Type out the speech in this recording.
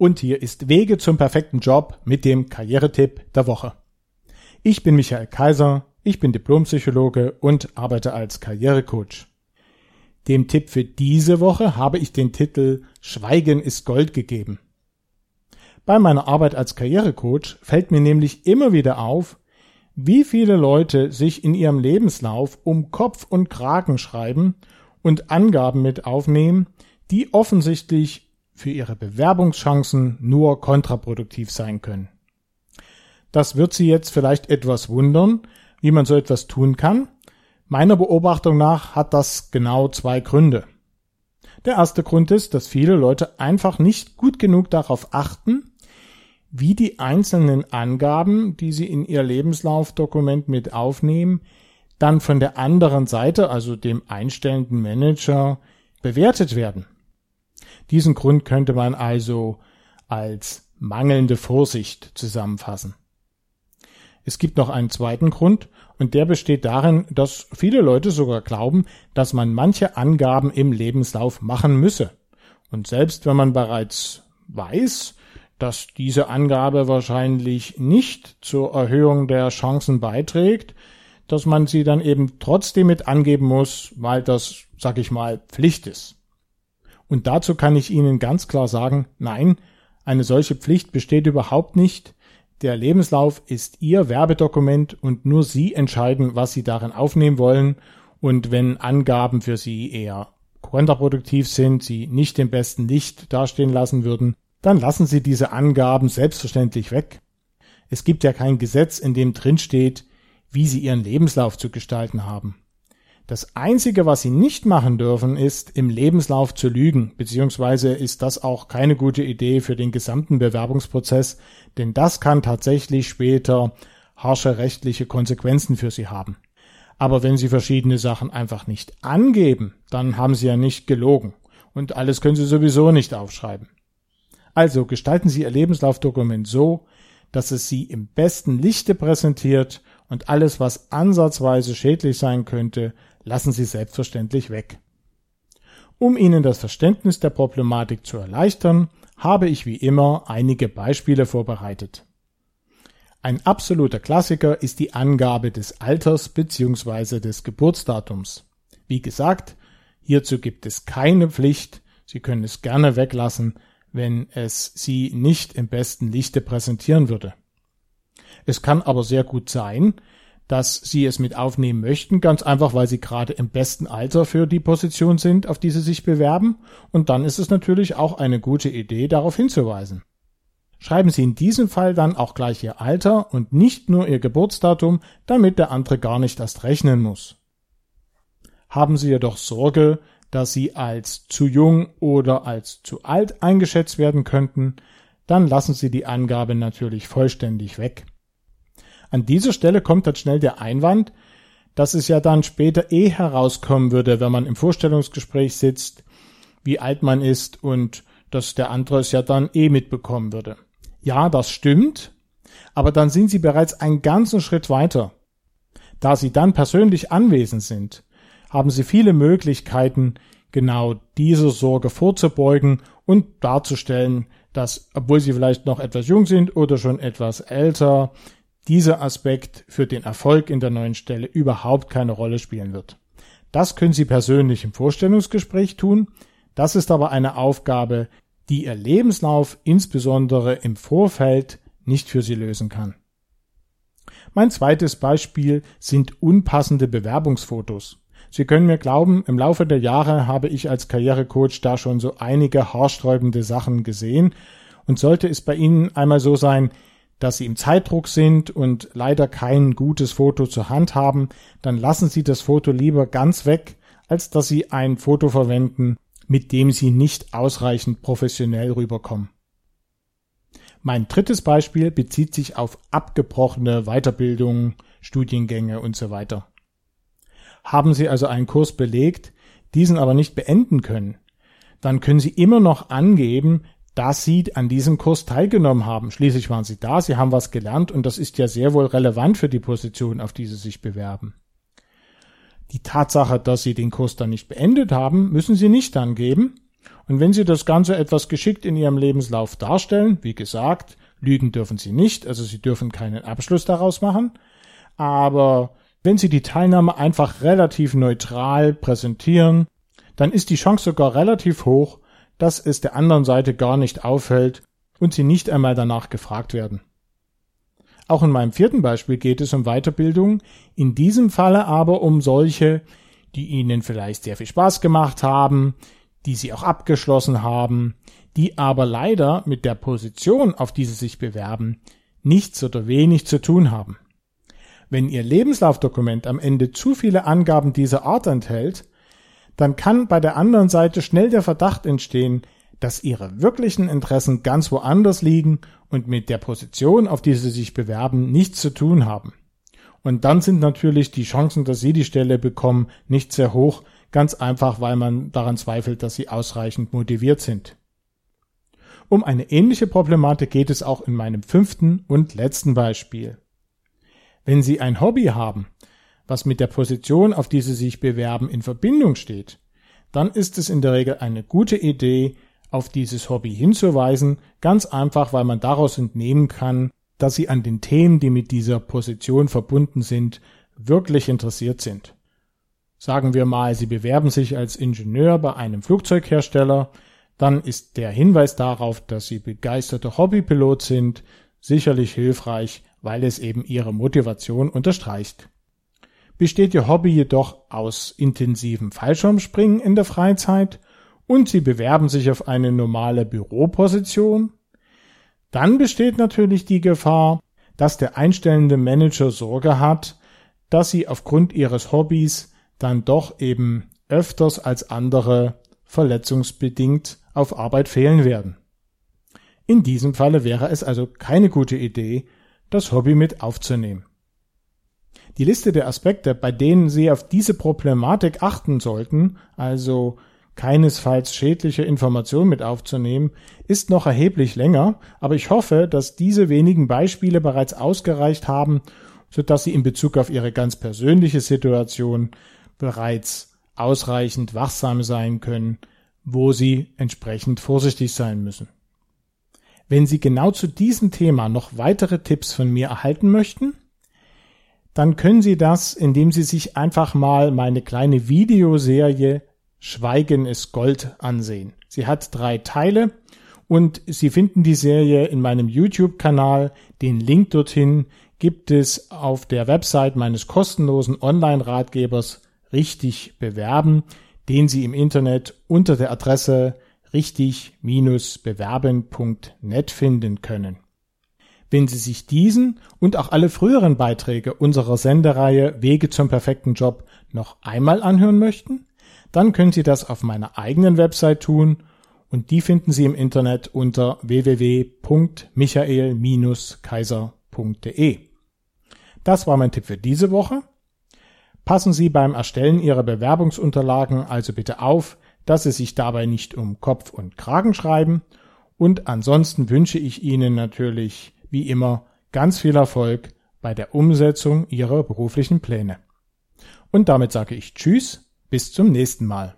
Und hier ist Wege zum perfekten Job mit dem Karrieretipp der Woche. Ich bin Michael Kaiser, ich bin Diplompsychologe und arbeite als Karrierecoach. Dem Tipp für diese Woche habe ich den Titel Schweigen ist Gold gegeben. Bei meiner Arbeit als Karrierecoach fällt mir nämlich immer wieder auf, wie viele Leute sich in ihrem Lebenslauf um Kopf und Kragen schreiben und Angaben mit aufnehmen, die offensichtlich für ihre Bewerbungschancen nur kontraproduktiv sein können. Das wird Sie jetzt vielleicht etwas wundern, wie man so etwas tun kann. Meiner Beobachtung nach hat das genau zwei Gründe. Der erste Grund ist, dass viele Leute einfach nicht gut genug darauf achten, wie die einzelnen Angaben, die sie in ihr Lebenslaufdokument mit aufnehmen, dann von der anderen Seite, also dem einstellenden Manager, bewertet werden. Diesen Grund könnte man also als mangelnde Vorsicht zusammenfassen. Es gibt noch einen zweiten Grund, und der besteht darin, dass viele Leute sogar glauben, dass man manche Angaben im Lebenslauf machen müsse. Und selbst wenn man bereits weiß, dass diese Angabe wahrscheinlich nicht zur Erhöhung der Chancen beiträgt, dass man sie dann eben trotzdem mit angeben muss, weil das, sag ich mal, Pflicht ist. Und dazu kann ich Ihnen ganz klar sagen, nein, eine solche Pflicht besteht überhaupt nicht. Der Lebenslauf ist Ihr Werbedokument und nur Sie entscheiden, was Sie darin aufnehmen wollen. Und wenn Angaben für Sie eher kontraproduktiv sind, Sie nicht im besten Licht dastehen lassen würden, dann lassen Sie diese Angaben selbstverständlich weg. Es gibt ja kein Gesetz, in dem drin steht, wie Sie Ihren Lebenslauf zu gestalten haben. Das Einzige, was Sie nicht machen dürfen, ist, im Lebenslauf zu lügen, beziehungsweise ist das auch keine gute Idee für den gesamten Bewerbungsprozess, denn das kann tatsächlich später harsche rechtliche Konsequenzen für Sie haben. Aber wenn Sie verschiedene Sachen einfach nicht angeben, dann haben Sie ja nicht gelogen. Und alles können Sie sowieso nicht aufschreiben. Also gestalten Sie Ihr Lebenslaufdokument so, dass es Sie im besten Lichte präsentiert und alles, was ansatzweise schädlich sein könnte, lassen Sie selbstverständlich weg. Um Ihnen das Verständnis der Problematik zu erleichtern, habe ich wie immer einige Beispiele vorbereitet. Ein absoluter Klassiker ist die Angabe des Alters bzw. des Geburtsdatums. Wie gesagt, hierzu gibt es keine Pflicht, Sie können es gerne weglassen, wenn es Sie nicht im besten Lichte präsentieren würde. Es kann aber sehr gut sein, dass Sie es mit aufnehmen möchten, ganz einfach, weil Sie gerade im besten Alter für die Position sind, auf die Sie sich bewerben, und dann ist es natürlich auch eine gute Idee, darauf hinzuweisen. Schreiben Sie in diesem Fall dann auch gleich Ihr Alter und nicht nur Ihr Geburtsdatum, damit der andere gar nicht erst rechnen muss. Haben Sie jedoch Sorge, dass sie als zu jung oder als zu alt eingeschätzt werden könnten, dann lassen Sie die Angabe natürlich vollständig weg. An dieser Stelle kommt dann schnell der Einwand, dass es ja dann später eh herauskommen würde, wenn man im Vorstellungsgespräch sitzt, wie alt man ist und dass der andere es ja dann eh mitbekommen würde. Ja, das stimmt, aber dann sind Sie bereits einen ganzen Schritt weiter. Da Sie dann persönlich anwesend sind, haben sie viele Möglichkeiten, genau dieser Sorge vorzubeugen und darzustellen, dass, obwohl sie vielleicht noch etwas jung sind oder schon etwas älter, dieser Aspekt für den Erfolg in der neuen Stelle überhaupt keine Rolle spielen wird. Das können Sie persönlich im Vorstellungsgespräch tun. Das ist aber eine Aufgabe, die Ihr Lebenslauf insbesondere im Vorfeld nicht für Sie lösen kann. Mein zweites Beispiel sind unpassende Bewerbungsfotos. Sie können mir glauben, im Laufe der Jahre habe ich als Karrierecoach da schon so einige haarsträubende Sachen gesehen. Und sollte es bei Ihnen einmal so sein, dass Sie im Zeitdruck sind und leider kein gutes Foto zur Hand haben, dann lassen Sie das Foto lieber ganz weg, als dass Sie ein Foto verwenden, mit dem Sie nicht ausreichend professionell rüberkommen. Mein drittes Beispiel bezieht sich auf abgebrochene Weiterbildungen, Studiengänge und so weiter. Haben Sie also einen Kurs belegt, diesen aber nicht beenden können, dann können Sie immer noch angeben, dass Sie an diesem Kurs teilgenommen haben. Schließlich waren Sie da, Sie haben was gelernt und das ist ja sehr wohl relevant für die Position, auf die Sie sich bewerben. Die Tatsache, dass Sie den Kurs dann nicht beendet haben, müssen Sie nicht angeben. Und wenn Sie das Ganze etwas geschickt in Ihrem Lebenslauf darstellen, wie gesagt, lügen dürfen Sie nicht, also Sie dürfen keinen Abschluss daraus machen, aber wenn Sie die Teilnahme einfach relativ neutral präsentieren, dann ist die Chance sogar relativ hoch, dass es der anderen Seite gar nicht auffällt und Sie nicht einmal danach gefragt werden. Auch in meinem vierten Beispiel geht es um Weiterbildung, in diesem Falle aber um solche, die Ihnen vielleicht sehr viel Spaß gemacht haben, die Sie auch abgeschlossen haben, die aber leider mit der Position, auf die Sie sich bewerben, nichts oder wenig zu tun haben. Wenn Ihr Lebenslaufdokument am Ende zu viele Angaben dieser Art enthält, dann kann bei der anderen Seite schnell der Verdacht entstehen, dass Ihre wirklichen Interessen ganz woanders liegen und mit der Position, auf die Sie sich bewerben, nichts zu tun haben. Und dann sind natürlich die Chancen, dass Sie die Stelle bekommen, nicht sehr hoch, ganz einfach, weil man daran zweifelt, dass Sie ausreichend motiviert sind. Um eine ähnliche Problematik geht es auch in meinem fünften und letzten Beispiel. Wenn Sie ein Hobby haben, was mit der Position, auf die Sie sich bewerben, in Verbindung steht, dann ist es in der Regel eine gute Idee, auf dieses Hobby hinzuweisen, ganz einfach, weil man daraus entnehmen kann, dass Sie an den Themen, die mit dieser Position verbunden sind, wirklich interessiert sind. Sagen wir mal, Sie bewerben sich als Ingenieur bei einem Flugzeughersteller, dann ist der Hinweis darauf, dass Sie begeisterter Hobbypilot sind, sicherlich hilfreich, weil es eben ihre Motivation unterstreicht. Besteht ihr Hobby jedoch aus intensivem Fallschirmspringen in der Freizeit und sie bewerben sich auf eine normale Büroposition, dann besteht natürlich die Gefahr, dass der einstellende Manager Sorge hat, dass sie aufgrund ihres Hobbys dann doch eben öfters als andere verletzungsbedingt auf Arbeit fehlen werden. In diesem Falle wäre es also keine gute Idee, das Hobby mit aufzunehmen. Die Liste der Aspekte, bei denen Sie auf diese Problematik achten sollten, also keinesfalls schädliche Informationen mit aufzunehmen, ist noch erheblich länger, aber ich hoffe, dass diese wenigen Beispiele bereits ausgereicht haben, sodass Sie in Bezug auf Ihre ganz persönliche Situation bereits ausreichend wachsam sein können, wo Sie entsprechend vorsichtig sein müssen. Wenn Sie genau zu diesem Thema noch weitere Tipps von mir erhalten möchten, dann können Sie das, indem Sie sich einfach mal meine kleine Videoserie Schweigen ist Gold ansehen. Sie hat drei Teile und Sie finden die Serie in meinem YouTube-Kanal. Den Link dorthin gibt es auf der Website meines kostenlosen Online-Ratgebers richtig bewerben, den Sie im Internet unter der Adresse richtig-bewerben.net finden können. Wenn Sie sich diesen und auch alle früheren Beiträge unserer Sendereihe Wege zum perfekten Job noch einmal anhören möchten, dann können Sie das auf meiner eigenen Website tun und die finden Sie im Internet unter www.michael-kaiser.de. Das war mein Tipp für diese Woche. Passen Sie beim Erstellen Ihrer Bewerbungsunterlagen also bitte auf, dass Sie sich dabei nicht um Kopf und Kragen schreiben. Und ansonsten wünsche ich Ihnen natürlich, wie immer, ganz viel Erfolg bei der Umsetzung Ihrer beruflichen Pläne. Und damit sage ich Tschüss, bis zum nächsten Mal.